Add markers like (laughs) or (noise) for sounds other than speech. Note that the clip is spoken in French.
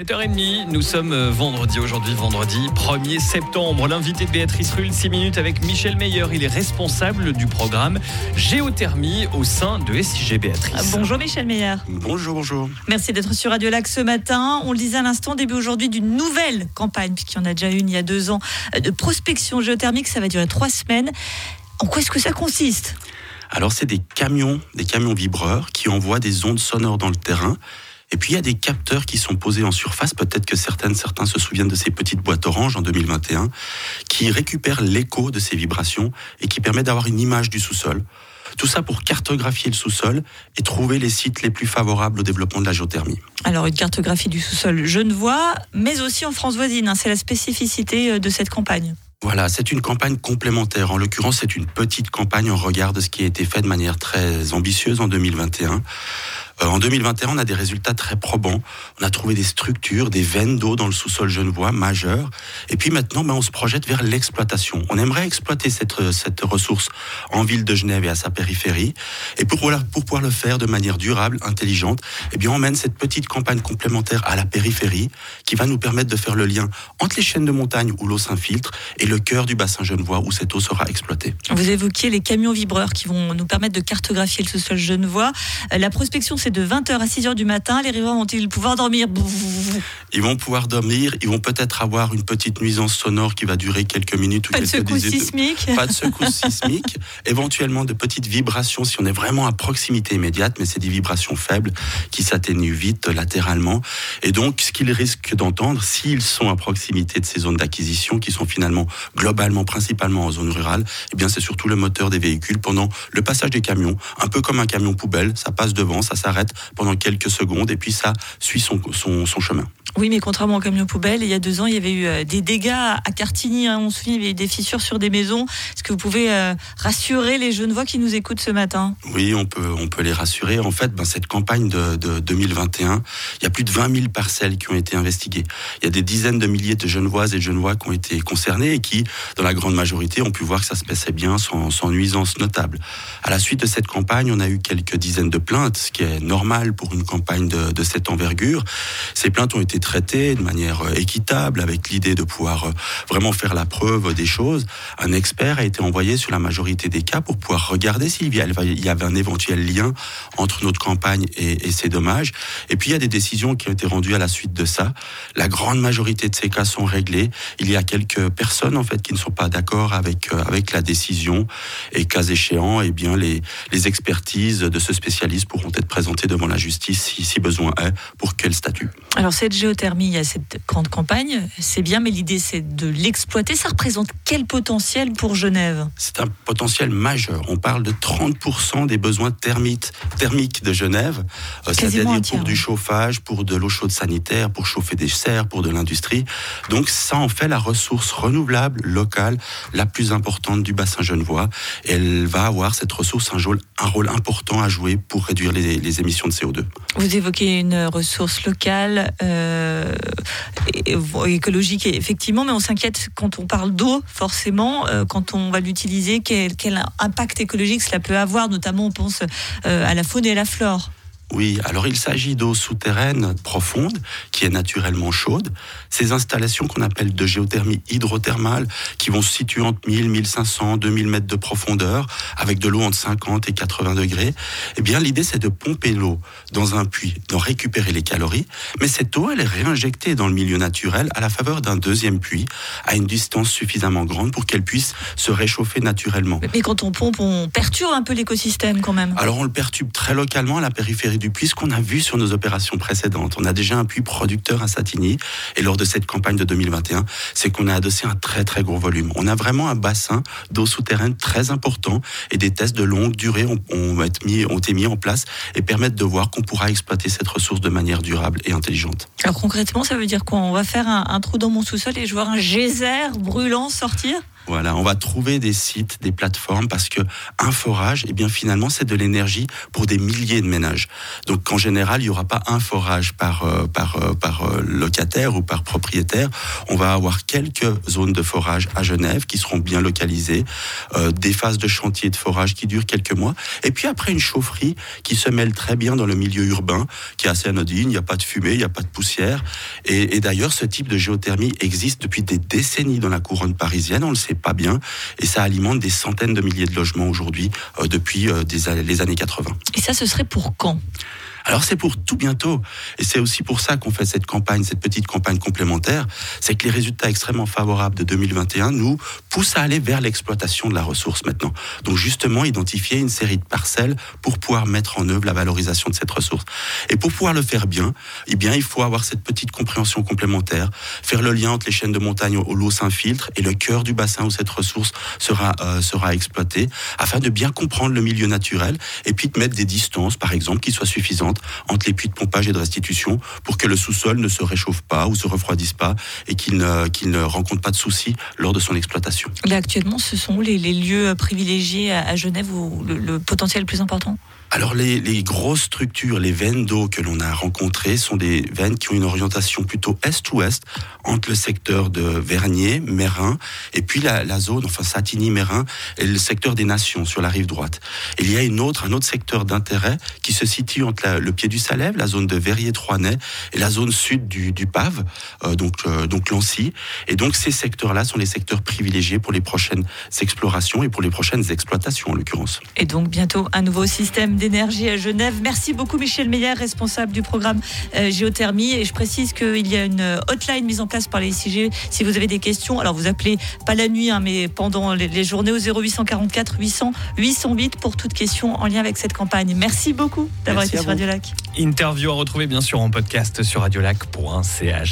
7h30, nous sommes euh, vendredi aujourd'hui, vendredi 1er septembre. L'invité de Béatrice Rulle, 6 minutes avec Michel Meyer. Il est responsable du programme Géothermie au sein de SIG Béatrice. Bonjour Michel Meyer. Bonjour, bonjour. Merci d'être sur Radio Lac ce matin. On le disait à l'instant, début aujourd'hui d'une nouvelle campagne, puisqu'il y en a déjà une il y a deux ans, de prospection géothermique. Ça va durer trois semaines. En quoi est-ce que ça consiste? Alors, c'est des camions, des camions vibreurs qui envoient des ondes sonores dans le terrain et puis il y a des capteurs qui sont posés en surface. Peut-être que certaines, certains se souviennent de ces petites boîtes oranges en 2021, qui récupèrent l'écho de ces vibrations et qui permettent d'avoir une image du sous-sol. Tout ça pour cartographier le sous-sol et trouver les sites les plus favorables au développement de la géothermie. Alors une cartographie du sous-sol genevois, mais aussi en France voisine. Hein. C'est la spécificité euh, de cette campagne. Voilà, c'est une campagne complémentaire. En l'occurrence, c'est une petite campagne en regard de ce qui a été fait de manière très ambitieuse en 2021. Euh, en 2021, on a des résultats très probants. On a trouvé des structures, des veines d'eau dans le sous-sol genevois majeures. Et puis maintenant, ben, on se projette vers l'exploitation. On aimerait exploiter cette, cette ressource en ville de Genève et à sa périphérie. Et pour, pour pouvoir le faire de manière durable, intelligente, eh bien, on mène cette petite campagne complémentaire à la périphérie qui va nous permettre de faire le lien entre les chaînes de montagne où l'eau s'infiltre et le cœur du bassin genevois où cette eau sera exploitée. Vous évoquiez les camions vibreurs qui vont nous permettre de cartographier le sous-sol genevois. Euh, la prospection, c'est de 20h à 6h du matin. Les riverains vont-ils pouvoir dormir? Ils vont pouvoir dormir. Ils vont peut-être avoir une petite nuisance sonore qui va durer quelques minutes ou pas quelques de secousse sismique. Pas de secousse sismique. (laughs) Éventuellement de petites vibrations si on est vraiment à proximité immédiate, mais c'est des vibrations faibles qui s'atténuent vite latéralement. Et donc, ce qu'ils risquent d'entendre, s'ils sont à proximité de ces zones d'acquisition qui sont finalement globalement, principalement en zone rurale, eh bien, c'est surtout le moteur des véhicules pendant le passage des camions. Un peu comme un camion poubelle, ça passe devant, ça s'arrête pendant quelques secondes et puis ça suit son, son, son chemin. Oui, mais contrairement au camion poubelle, il y a deux ans, il y avait eu euh, des dégâts à Cartigny. Hein. on se souvient, il y avait eu des fissures sur des maisons. Est-ce que vous pouvez euh, rassurer les jeunes voix qui nous écoutent ce matin? Oui, on peut, on peut les rassurer. En fait, ben, cette campagne de, de, 2021, il y a plus de 20 000 parcelles qui ont été investiguées. Il y a des dizaines de milliers de Genevoises et de Genevois qui ont été concernés et qui, dans la grande majorité, ont pu voir que ça se passait bien sans, sans nuisance notable. À la suite de cette campagne, on a eu quelques dizaines de plaintes, ce qui est normal pour une campagne de, cette envergure. Ces plaintes ont été traité de manière euh, équitable, avec l'idée de pouvoir euh, vraiment faire la preuve des choses. Un expert a été envoyé sur la majorité des cas pour pouvoir regarder s'il y avait un éventuel lien entre notre campagne et, ces dommages. Et puis il y a des décisions qui ont été rendues à la suite de ça. La grande majorité de ces cas sont réglés. Il y a quelques personnes en fait qui ne sont pas d'accord avec euh, avec la décision et cas échéant, eh bien les les expertises de ce spécialiste pourront être devant la justice si, si besoin est pour quel statut. Alors cette géothermie, il y a cette grande campagne, c'est bien, mais l'idée c'est de l'exploiter. Ça représente quel potentiel pour Genève? C'est un potentiel majeur. On parle de 30% des besoins thermiques, de Genève, euh, c'est-à-dire pour du chauffage, pour de l'eau chaude sanitaire, pour chauffer des serres, pour de l'industrie. Donc ça en fait la ressource renouvelable locale la plus importante du bassin genevois. elle va avoir cette ressource un rôle, un rôle important à jouer pour réduire les, les de CO2. Vous évoquez une ressource locale. Euh, écologique effectivement, mais on s'inquiète quand on parle d'eau, forcément, euh, quand on va l'utiliser, quel, quel, impact écologique cela peut avoir, notamment on pense euh, à la faune et à la flore. Oui, alors il s'agit d'eau souterraine profonde qui est naturellement chaude. Ces installations qu'on appelle de géothermie hydrothermale qui vont se situer entre 1000, 1500, 2000 mètres de profondeur avec de l'eau entre 50 et 80 degrés. Eh bien, l'idée c'est de pomper l'eau dans un puits, d'en récupérer les calories, mais cette eau elle est réinjectée dans le milieu naturel à la faveur d'un deuxième puits à une distance suffisamment grande pour qu'elle puisse se réchauffer naturellement. Mais quand on pompe, on perturbe un peu l'écosystème quand même. Alors on le perturbe très localement à la périphérie du puits, ce qu'on a vu sur nos opérations précédentes. On a déjà un puits producteur à Satigny, et lors de cette campagne de 2021, c'est qu'on a adossé un très très gros volume. On a vraiment un bassin d'eau souterraine très important, et des tests de longue durée ont, été mis en place et permettent de voir qu'on pourra exploiter cette ressource de manière durable et intelligente. Alors concrètement, ça veut dire quoi? On va faire un, un trou dans mon sous-sol et je vois un geyser brûlant sortir? Voilà, on va trouver des sites, des plateformes, parce que un forage, eh bien finalement, c'est de l'énergie pour des milliers de ménages. Donc en général, il n'y aura pas un forage par euh, par euh, par euh, locataire ou par propriétaire. On va avoir quelques zones de forage à Genève qui seront bien localisées, des phases de chantier de forage qui durent quelques mois, et puis après une chaufferie qui se mêle très bien dans le milieu urbain, qui est assez anodine. Il n'y a pas de fumée, il n'y a pas de poussière. Et, et d'ailleurs, ce type de géothermie existe depuis des décennies dans la couronne parisienne. On le sait pas bien, et ça alimente des centaines de milliers de logements aujourd'hui euh, depuis euh, les années 80. Et ça, ce serait pour quand? Alors c'est pour tout bientôt. Et c'est aussi pour ça qu'on fait cette campagne, cette petite campagne complémentaire. C'est que les résultats extrêmement favorables de 2021 nous poussent à aller vers l'exploitation de la ressource maintenant. Donc justement, identifier une série de parcelles pour pouvoir mettre en œuvre la valorisation de cette ressource. Et pour pouvoir le faire bien, eh bien, il faut avoir cette petite compréhension complémentaire, faire le lien entre les chaînes de montagne où l'eau s'infiltre et le cœur du bassin où cette ressource sera, euh, sera exploitée, afin de bien comprendre le milieu naturel et puis de mettre des distances, par exemple, qui soient suffisantes entre les puits de pompage et de restitution pour que le sous-sol ne se réchauffe pas ou se refroidisse pas et qu'il ne, ne rencontre pas de soucis lors de son exploitation. Actuellement, ce sont les, les lieux privilégiés à, Genève où le, le potentiel plus important? Alors les, les, grosses structures, les veines d'eau que l'on a rencontrées sont des veines qui ont une orientation plutôt est-ouest entre le secteur de Vernier, Mérin, et puis la, la zone, enfin Satigny-Mérin, et le secteur des Nations sur la rive droite. il y a une autre, un autre secteur d'intérêt qui se situe entre le pied du Salève, la zone de Verrier-Troinay, et la zone sud du, du Pave, euh, donc euh, donc Lancy. Et donc ces secteurs-là sont les secteurs privilégiés pour les prochaines explorations et pour les prochaines exploitations en l'occurrence. Et donc bientôt un nouveau système d'énergie à Genève. Merci beaucoup Michel Meyer, responsable du programme euh, géothermie. Et je précise qu'il y a une hotline mise en place par les SIG. Si vous avez des questions, alors vous appelez pas la nuit, hein, mais pendant les, journées au 0844 800 808 pour toute question en lien avec cette campagne. Merci beaucoup d'avoir été sur Radio Lac. Interview à retrouver bien sûr en podcast sur radiolac.ch.